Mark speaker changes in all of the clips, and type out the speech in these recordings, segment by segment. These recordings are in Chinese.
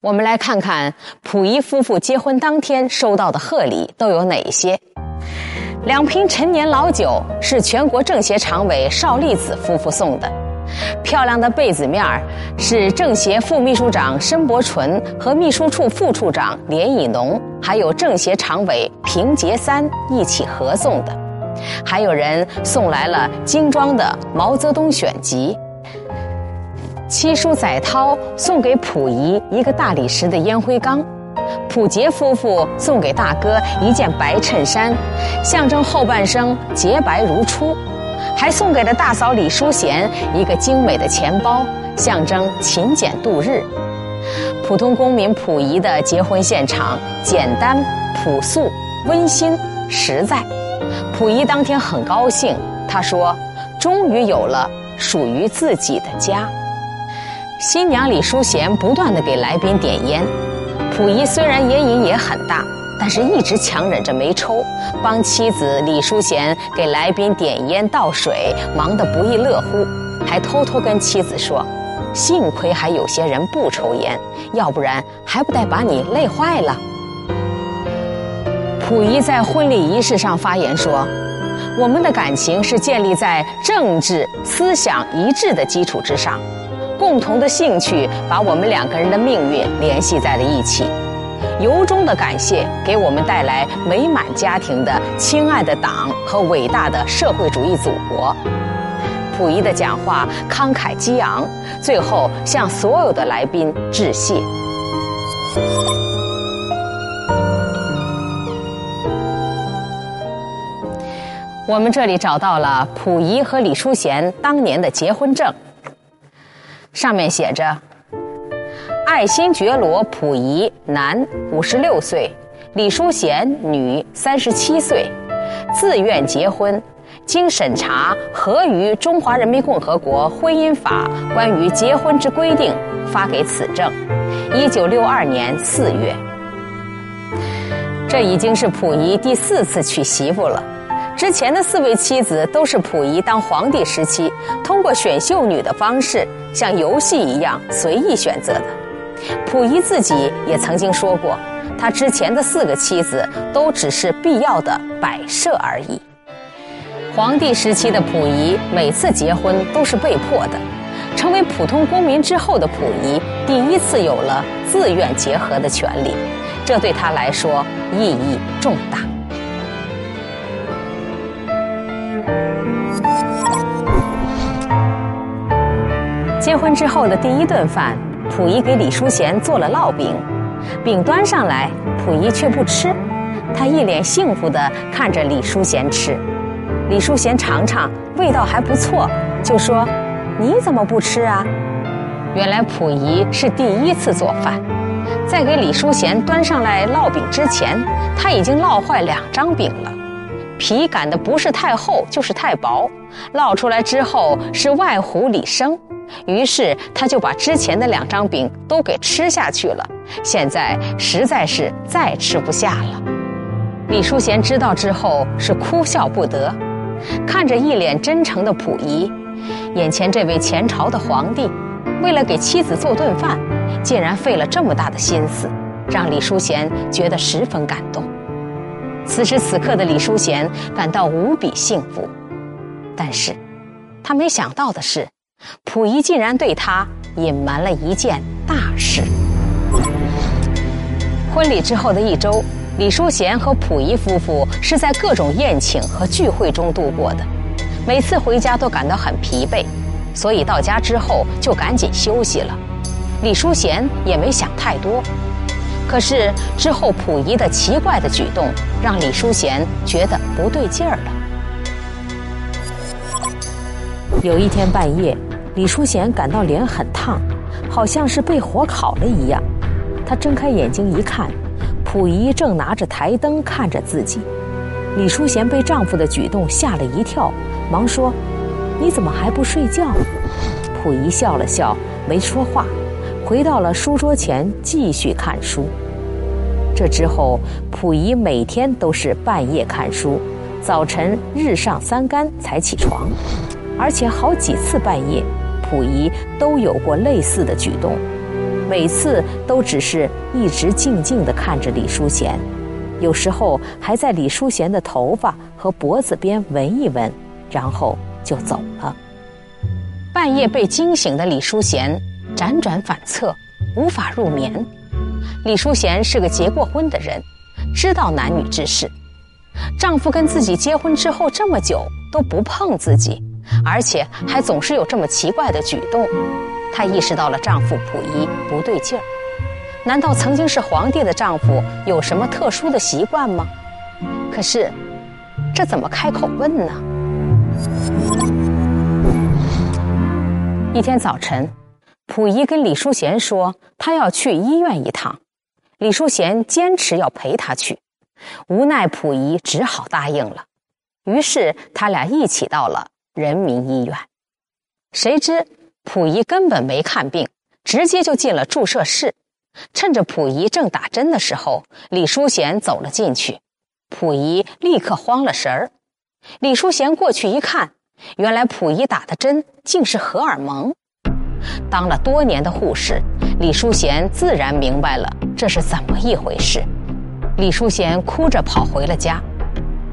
Speaker 1: 我们来看看溥仪夫妇结婚当天收到的贺礼都有哪些。两瓶陈年老酒是全国政协常委邵力子夫妇送的，漂亮的被子面儿是政协副秘书长申伯纯和秘书处副处长连以农，还有政协常委平杰三一起合送的。还有人送来了精装的毛泽东选集。七叔载涛送给溥仪一个大理石的烟灰缸，溥杰夫妇送给大哥一件白衬衫，象征后半生洁白如初，还送给了大嫂李淑贤一个精美的钱包，象征勤俭度日。普通公民溥仪的结婚现场简单、朴素、温馨、实在。溥仪当天很高兴，他说：“终于有了属于自己的家。”新娘李淑贤不断的给来宾点烟，溥仪虽然烟瘾也很大，但是一直强忍着没抽，帮妻子李淑贤给来宾点烟倒水，忙得不亦乐乎，还偷偷跟妻子说：“幸亏还有些人不抽烟，要不然还不得把你累坏了。”溥仪在婚礼仪式上发言说：“我们的感情是建立在政治思想一致的基础之上。”共同的兴趣把我们两个人的命运联系在了一起，由衷的感谢给我们带来美满家庭的亲爱的党和伟大的社会主义祖国。溥仪的讲话慷慨激昂，最后向所有的来宾致谢。我们这里找到了溥仪和李淑贤当年的结婚证。上面写着：“爱新觉罗·溥仪，男，五十六岁；李淑贤，女，三十七岁，自愿结婚，经审查合于《中华人民共和国婚姻法》关于结婚之规定，发给此证。一九六二年四月。这已经是溥仪第四次娶媳妇了。之前的四位妻子都是溥仪当皇帝时期通过选秀女的方式。”像游戏一样随意选择的，溥仪自己也曾经说过，他之前的四个妻子都只是必要的摆设而已。皇帝时期的溥仪每次结婚都是被迫的，成为普通公民之后的溥仪第一次有了自愿结合的权利，这对他来说意义重大。结婚之后的第一顿饭，溥仪给李淑贤做了烙饼，饼端上来，溥仪却不吃，他一脸幸福地看着李淑贤吃。李淑贤尝尝，味道还不错，就说：“你怎么不吃啊？”原来溥仪是第一次做饭，在给李淑贤端上来烙饼之前，他已经烙坏两张饼了，皮擀的不是太厚就是太薄，烙出来之后是外糊里生。于是他就把之前的两张饼都给吃下去了，现在实在是再吃不下了。李淑贤知道之后是哭笑不得，看着一脸真诚的溥仪，眼前这位前朝的皇帝，为了给妻子做顿饭，竟然费了这么大的心思，让李淑贤觉得十分感动。此时此刻的李淑贤感到无比幸福，但是，他没想到的是。溥仪竟然对他隐瞒了一件大事。婚礼之后的一周，李淑贤和溥仪夫妇是在各种宴请和聚会中度过的，每次回家都感到很疲惫，所以到家之后就赶紧休息了。李淑贤也没想太多，可是之后溥仪的奇怪的举动让李淑贤觉得不对劲儿了。有一天半夜。李淑贤感到脸很烫，好像是被火烤了一样。她睁开眼睛一看，溥仪正拿着台灯看着自己。李淑贤被丈夫的举动吓了一跳，忙说：“你怎么还不睡觉？”溥仪笑了笑，没说话，回到了书桌前继续看书。这之后，溥仪每天都是半夜看书，早晨日上三竿才起床，而且好几次半夜。溥仪都有过类似的举动，
Speaker 2: 每次都只是一直静静地看着李淑贤，有时候还在李淑贤的头发和脖子边闻一闻，然后就走了。
Speaker 1: 半夜被惊醒的李淑贤辗转反侧，无法入眠。李淑贤是个结过婚的人，知道男女之事。丈夫跟自己结婚之后这么久都不碰自己，而且还总是有这么奇怪的举动。她意识到了丈夫溥仪不对劲儿。难道曾经是皇帝的丈夫有什么特殊的习惯吗？可是，这怎么开口问呢？一天早晨，溥仪跟李淑贤说他要去医院一趟，李淑贤坚持要陪他去，无奈溥仪只好答应了。于是他俩一起到了人民医院。谁知溥仪根本没看病，直接就进了注射室。趁着溥仪正打针的时候，李淑贤走了进去，溥仪立刻慌了神儿。李淑贤过去一看。原来溥仪打的针竟是荷尔蒙。当了多年的护士，李淑贤自然明白了这是怎么一回事。李淑贤哭着跑回了家。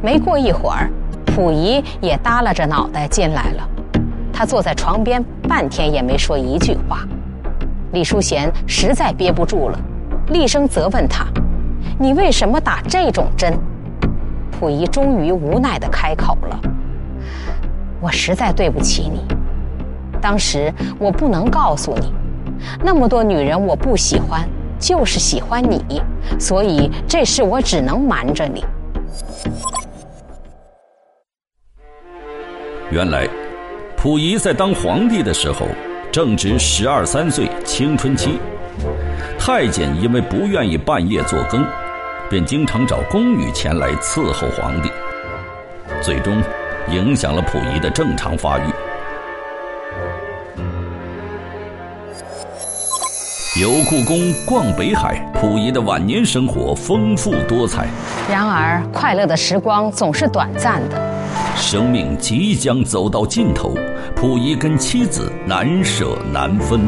Speaker 1: 没过一会儿，溥仪也耷拉着脑袋进来了。他坐在床边，半天也没说一句话。李淑贤实在憋不住了，厉声责问他：“你为什么打这种针？”溥仪终于无奈地开口了。我实在对不起你，当时我不能告诉你，那么多女人我不喜欢，就是喜欢你，所以这事我只能瞒着你。
Speaker 3: 原来，溥仪在当皇帝的时候正值十二三岁青春期，太监因为不愿意半夜做更，便经常找宫女前来伺候皇帝，最终。影响了溥仪的正常发育。游故宫，逛北海，溥仪的晚年生活丰富多彩。
Speaker 1: 然而，快乐的时光总是短暂的。
Speaker 3: 生命即将走到尽头，溥仪跟妻子难舍难分，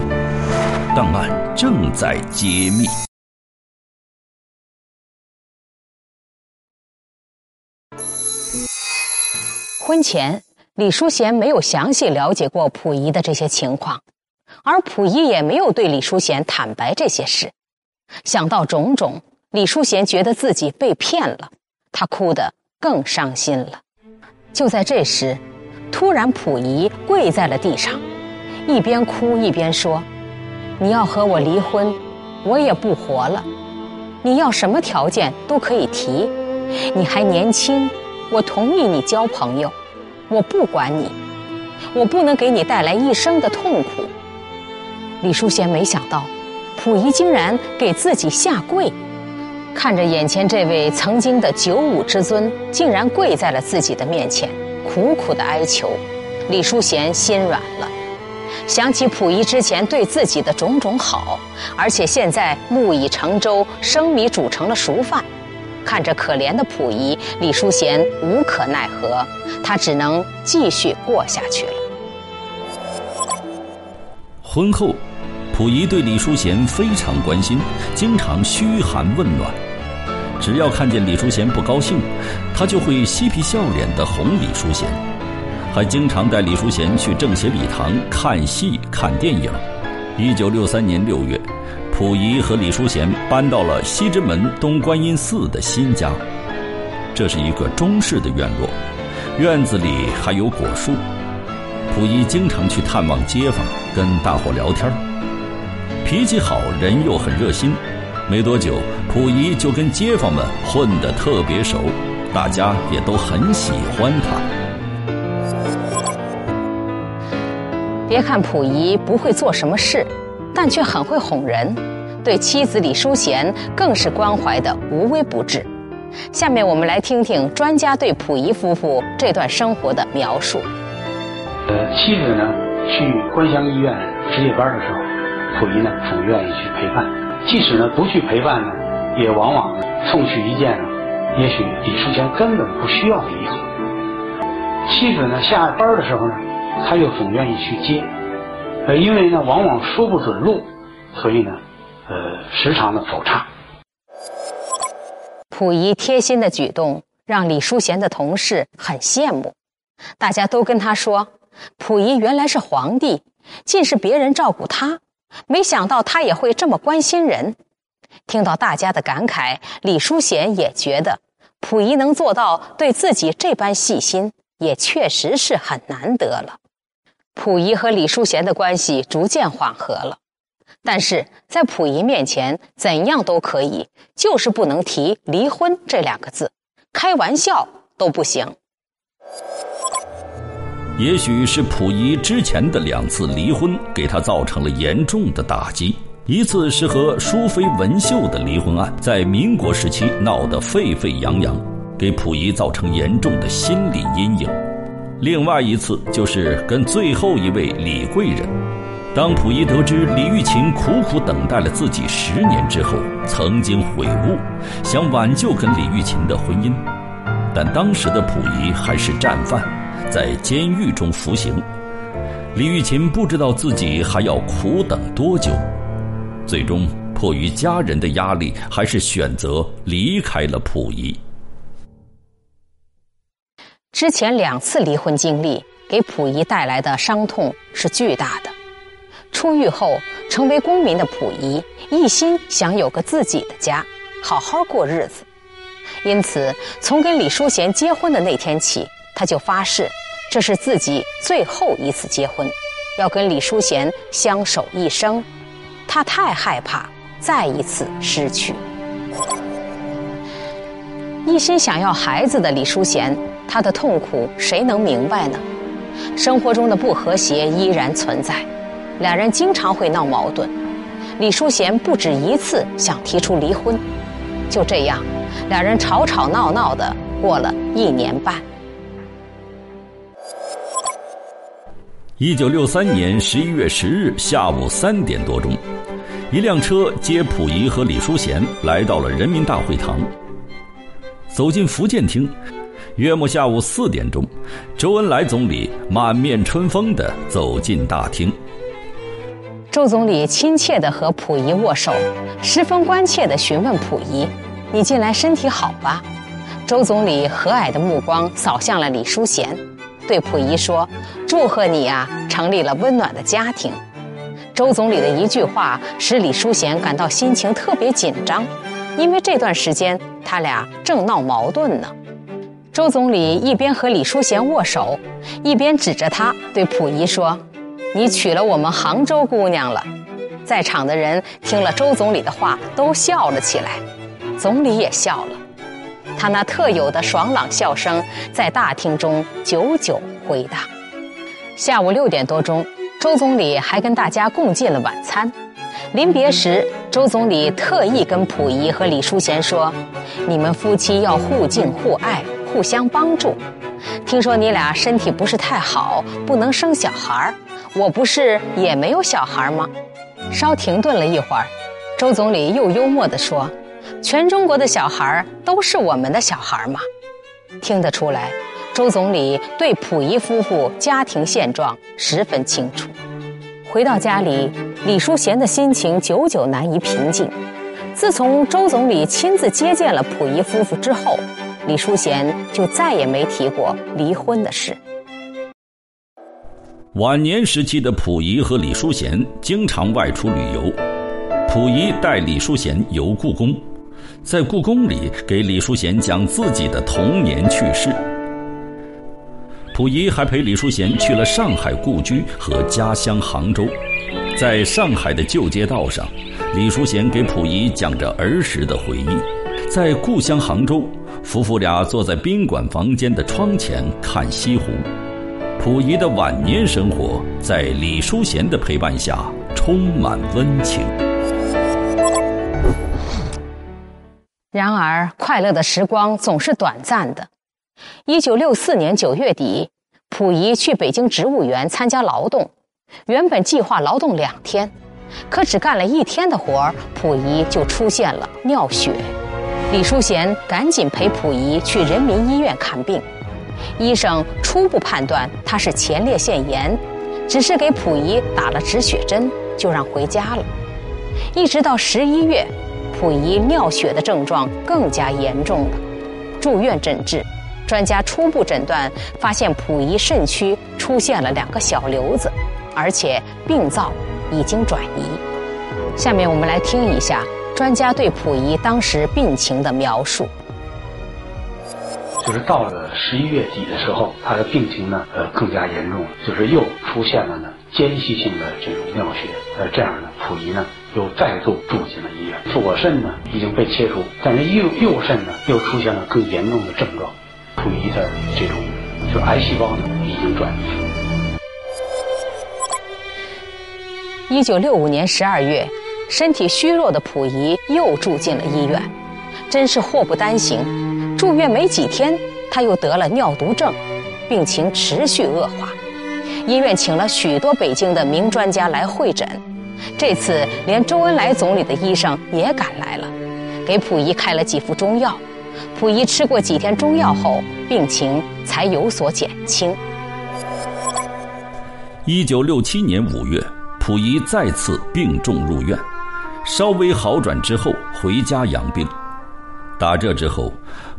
Speaker 3: 档案正在揭秘。
Speaker 1: 婚前，李淑贤没有详细了解过溥仪的这些情况，而溥仪也没有对李淑贤坦白这些事。想到种种，李淑贤觉得自己被骗了，她哭得更伤心了。就在这时，突然溥仪跪在了地上，一边哭一边说：“你要和我离婚，我也不活了。你要什么条件都可以提，你还年轻。”我同意你交朋友，我不管你，我不能给你带来一生的痛苦。李淑贤没想到，溥仪竟然给自己下跪，看着眼前这位曾经的九五之尊，竟然跪在了自己的面前，苦苦的哀求。李淑贤心软了，想起溥仪之前对自己的种种好，而且现在木已成舟，生米煮成了熟饭。看着可怜的溥仪，李淑贤无可奈何，她只能继续过下去了。
Speaker 3: 婚后，溥仪对李淑贤非常关心，经常嘘寒问暖。只要看见李淑贤不高兴，他就会嬉皮笑脸的哄李淑贤，还经常带李淑贤去政协礼堂看戏、看电影。一九六三年六月。溥仪和李淑贤搬到了西直门东观音寺的新家，这是一个中式的院落，院子里还有果树。溥仪经常去探望街坊，跟大伙聊天脾气好，人又很热心。没多久，溥仪就跟街坊们混得特别熟，大家也都很喜欢他。
Speaker 1: 别看溥仪不会做什么事。但却很会哄人，对妻子李淑贤更是关怀的无微不至。下面我们来听听专家对溥仪夫妇这段生活的描述。
Speaker 4: 呃，妻子呢去官乡医院值夜班的时候，溥仪呢总愿意去陪伴。即使呢不去陪伴呢，也往往呢送去一件呢，也许李淑贤根本不需要的衣服。妻子呢下班的时候呢，他又总愿意去接。呃，因为呢，往往说不准路，所以呢，呃，时常的走岔。
Speaker 1: 溥仪贴心的举动让李淑贤的同事很羡慕，大家都跟他说：“溥仪原来是皇帝，尽是别人照顾他，没想到他也会这么关心人。”听到大家的感慨，李淑贤也觉得溥仪能做到对自己这般细心，也确实是很难得了。溥仪和李淑贤的关系逐渐缓和了。但是在溥仪面前，怎样都可以，就是不能提离婚这两个字，开玩笑都不行。
Speaker 3: 也许是溥仪之前的两次离婚给他造成了严重的打击，一次是和淑妃文秀的离婚案，在民国时期闹得沸沸扬扬，给溥仪造成严重的心理阴影；另外一次就是跟最后一位李贵人。当溥仪得知李玉琴苦苦等待了自己十年之后，曾经悔悟，想挽救跟李玉琴的婚姻，但当时的溥仪还是战犯，在监狱中服刑。李玉琴不知道自己还要苦等多久，最终迫于家人的压力，还是选择离开了溥仪。
Speaker 1: 之前两次离婚经历给溥仪带来的伤痛是巨大的。出狱后，成为公民的溥仪一心想有个自己的家，好好过日子。因此，从跟李淑贤结婚的那天起，他就发誓，这是自己最后一次结婚，要跟李淑贤相守一生。他太害怕再一次失去。一心想要孩子的李淑贤，他的痛苦谁能明白呢？生活中的不和谐依然存在。两人经常会闹矛盾，李淑贤不止一次想提出离婚，就这样，两人吵吵闹闹的过了一年半。
Speaker 3: 一九六三年十一月十日下午三点多钟，一辆车接溥仪和李淑贤来到了人民大会堂。走进福建厅，约莫下午四点钟，周恩来总理满面春风地走进大厅。
Speaker 1: 周总理亲切地和溥仪握手，十分关切地询问溥仪：“你近来身体好吧？”周总理和蔼的目光扫向了李淑贤，对溥仪说：“祝贺你呀，成立了温暖的家庭。”周总理的一句话使李淑贤感到心情特别紧张，因为这段时间他俩正闹矛盾呢。周总理一边和李淑贤握手，一边指着他对溥仪说。你娶了我们杭州姑娘了，在场的人听了周总理的话都笑了起来，总理也笑了，他那特有的爽朗笑声在大厅中久久回荡。下午六点多钟，周总理还跟大家共进了晚餐。临别时，周总理特意跟溥仪和李淑贤说：“你们夫妻要互敬互爱，互相帮助。听说你俩身体不是太好，不能生小孩儿。”我不是也没有小孩吗？稍停顿了一会儿，周总理又幽默地说：“全中国的小孩都是我们的小孩吗？”听得出来，周总理对溥仪夫妇家庭现状十分清楚。回到家里，李淑贤的心情久久难以平静。自从周总理亲自接见了溥仪夫妇之后，李淑贤就再也没提过离婚的事。
Speaker 3: 晚年时期的溥仪和李淑贤经常外出旅游，溥仪带李淑贤游故宫，在故宫里给李淑贤讲自己的童年趣事。溥仪还陪李淑贤去了上海故居和家乡杭州，在上海的旧街道上，李淑贤给溥仪讲着儿时的回忆。在故乡杭州，夫妇俩坐在宾馆房间的窗前看西湖。溥仪的晚年生活在李淑贤的陪伴下充满温情。
Speaker 1: 然而，快乐的时光总是短暂的。一九六四年九月底，溥仪去北京植物园参加劳动，原本计划劳动两天，可只干了一天的活儿，溥仪就出现了尿血。李淑贤赶紧陪溥仪去人民医院看病。医生初步判断他是前列腺炎，只是给溥仪打了止血针，就让回家了。一直到十一月，溥仪尿血的症状更加严重了，住院诊治。专家初步诊断发现，溥仪肾区出现了两个小瘤子，而且病灶已经转移。下面我们来听一下专家对溥仪当时病情的描述。
Speaker 4: 就是到了十一月底的时候，他的病情呢，呃，更加严重了，就是又出现了呢间隙性的这种尿血，呃，这样呢，溥仪呢又再度住进了医院。左肾呢已经被切除，但是右右肾呢又出现了更严重的症状。溥仪的这种就癌细胞呢已经转移。
Speaker 1: 一九六五年十二月，身体虚弱的溥仪又住进了医院，真是祸不单行。住院没几天，他又得了尿毒症，病情持续恶化。医院请了许多北京的名专家来会诊，这次连周恩来总理的医生也赶来了，给溥仪开了几副中药。溥仪吃过几天中药后，病情才有所减轻。
Speaker 3: 一九六七年五月，溥仪再次病重入院，稍微好转之后回家养病。打这之后，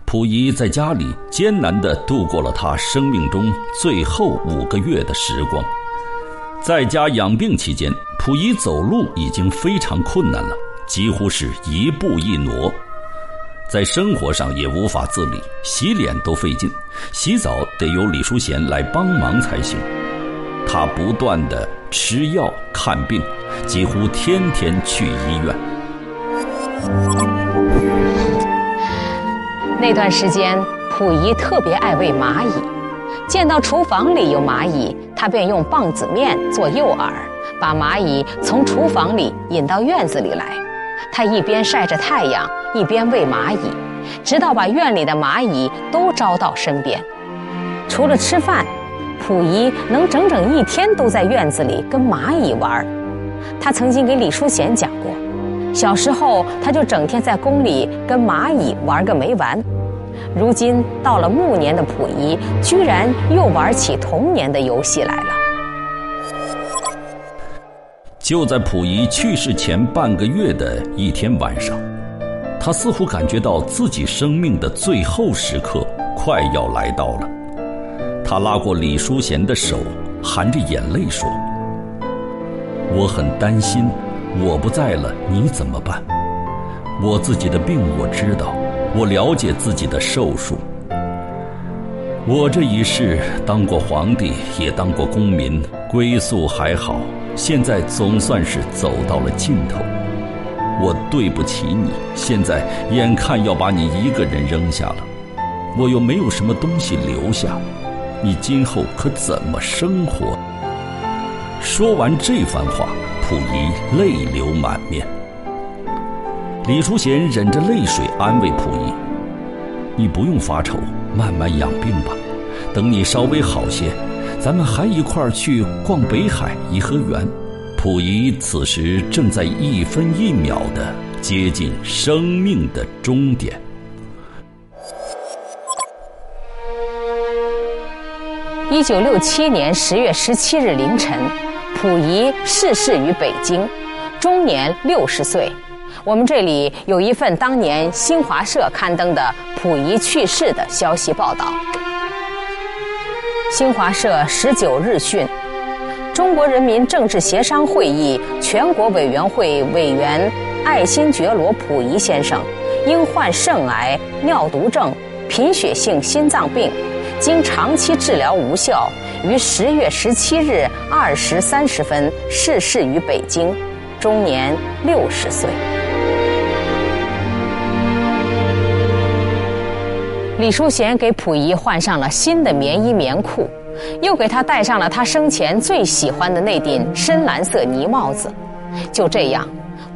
Speaker 3: 溥仪在家里艰难地度过了他生命中最后五个月的时光。在家养病期间，溥仪走路已经非常困难了，几乎是一步一挪。在生活上也无法自理，洗脸都费劲，洗澡得由李淑贤来帮忙才行。他不断的吃药看病，几乎天天去医院。
Speaker 1: 那段时间，溥仪特别爱喂蚂蚁，见到厨房里有蚂蚁，他便用棒子面做诱饵，把蚂蚁从厨房里引到院子里来。他一边晒着太阳，一边喂蚂蚁，直到把院里的蚂蚁都招到身边。除了吃饭，溥仪能整整一天都在院子里跟蚂蚁玩。他曾经给李淑贤讲过，小时候他就整天在宫里跟蚂蚁玩个没完。如今到了暮年的溥仪，居然又玩起童年的游戏来了。
Speaker 3: 就在溥仪去世前半个月的一天晚上，他似乎感觉到自己生命的最后时刻快要来到了。他拉过李淑贤的手，含着眼泪说：“我很担心，我不在了，你怎么办？我自己的病我知道，我了解自己的寿数。我这一世当过皇帝，也当过公民，归宿还好。”现在总算是走到了尽头，我对不起你。现在眼看要把你一个人扔下了，我又没有什么东西留下，你今后可怎么生活？说完这番话，溥仪泪流满面。李淑贤忍着泪水安慰溥仪：“你不用发愁，慢慢养病吧，等你稍微好些。”咱们还一块儿去逛北海颐和园。溥仪此时正在一分一秒的接近生命的终点。
Speaker 1: 一九六七年十月十七日凌晨，溥仪逝世于北京，终年六十岁。我们这里有一份当年新华社刊登的溥仪去世的消息报道。新华社十九日讯：中国人民政治协商会议全国委员会委员爱新觉罗·溥仪先生，因患肾癌、尿毒症、贫血性心脏病，经长期治疗无效，于十月十七日二时三十分逝世于北京，终年六十岁。李淑贤给溥仪换上了新的棉衣棉裤，又给他戴上了他生前最喜欢的那顶深蓝色呢帽子。就这样，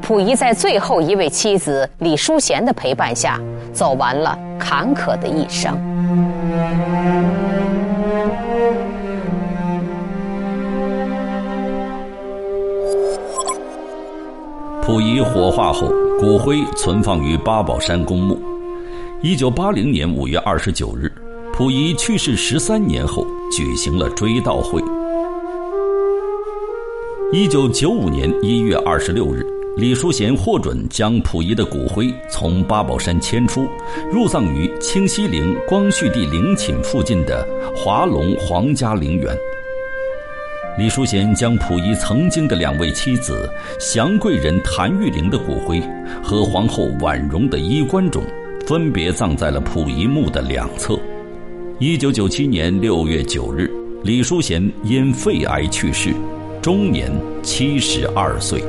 Speaker 1: 溥仪在最后一位妻子李淑贤的陪伴下，走完了坎坷的一生。
Speaker 3: 溥仪火化后，骨灰存放于八宝山公墓。一九八零年五月二十九日，溥仪去世十三年后，举行了追悼会。一九九五年一月二十六日，李淑贤获准将溥仪的骨灰从八宝山迁出，入葬于清西陵光绪帝陵寝附近的华龙皇家陵园。李淑贤将溥仪曾经的两位妻子祥贵人谭玉玲的骨灰和皇后婉容的衣冠冢，分别葬在了溥仪墓的两侧。一九九七年六月九日，李淑贤因肺癌去世，终年七十二岁。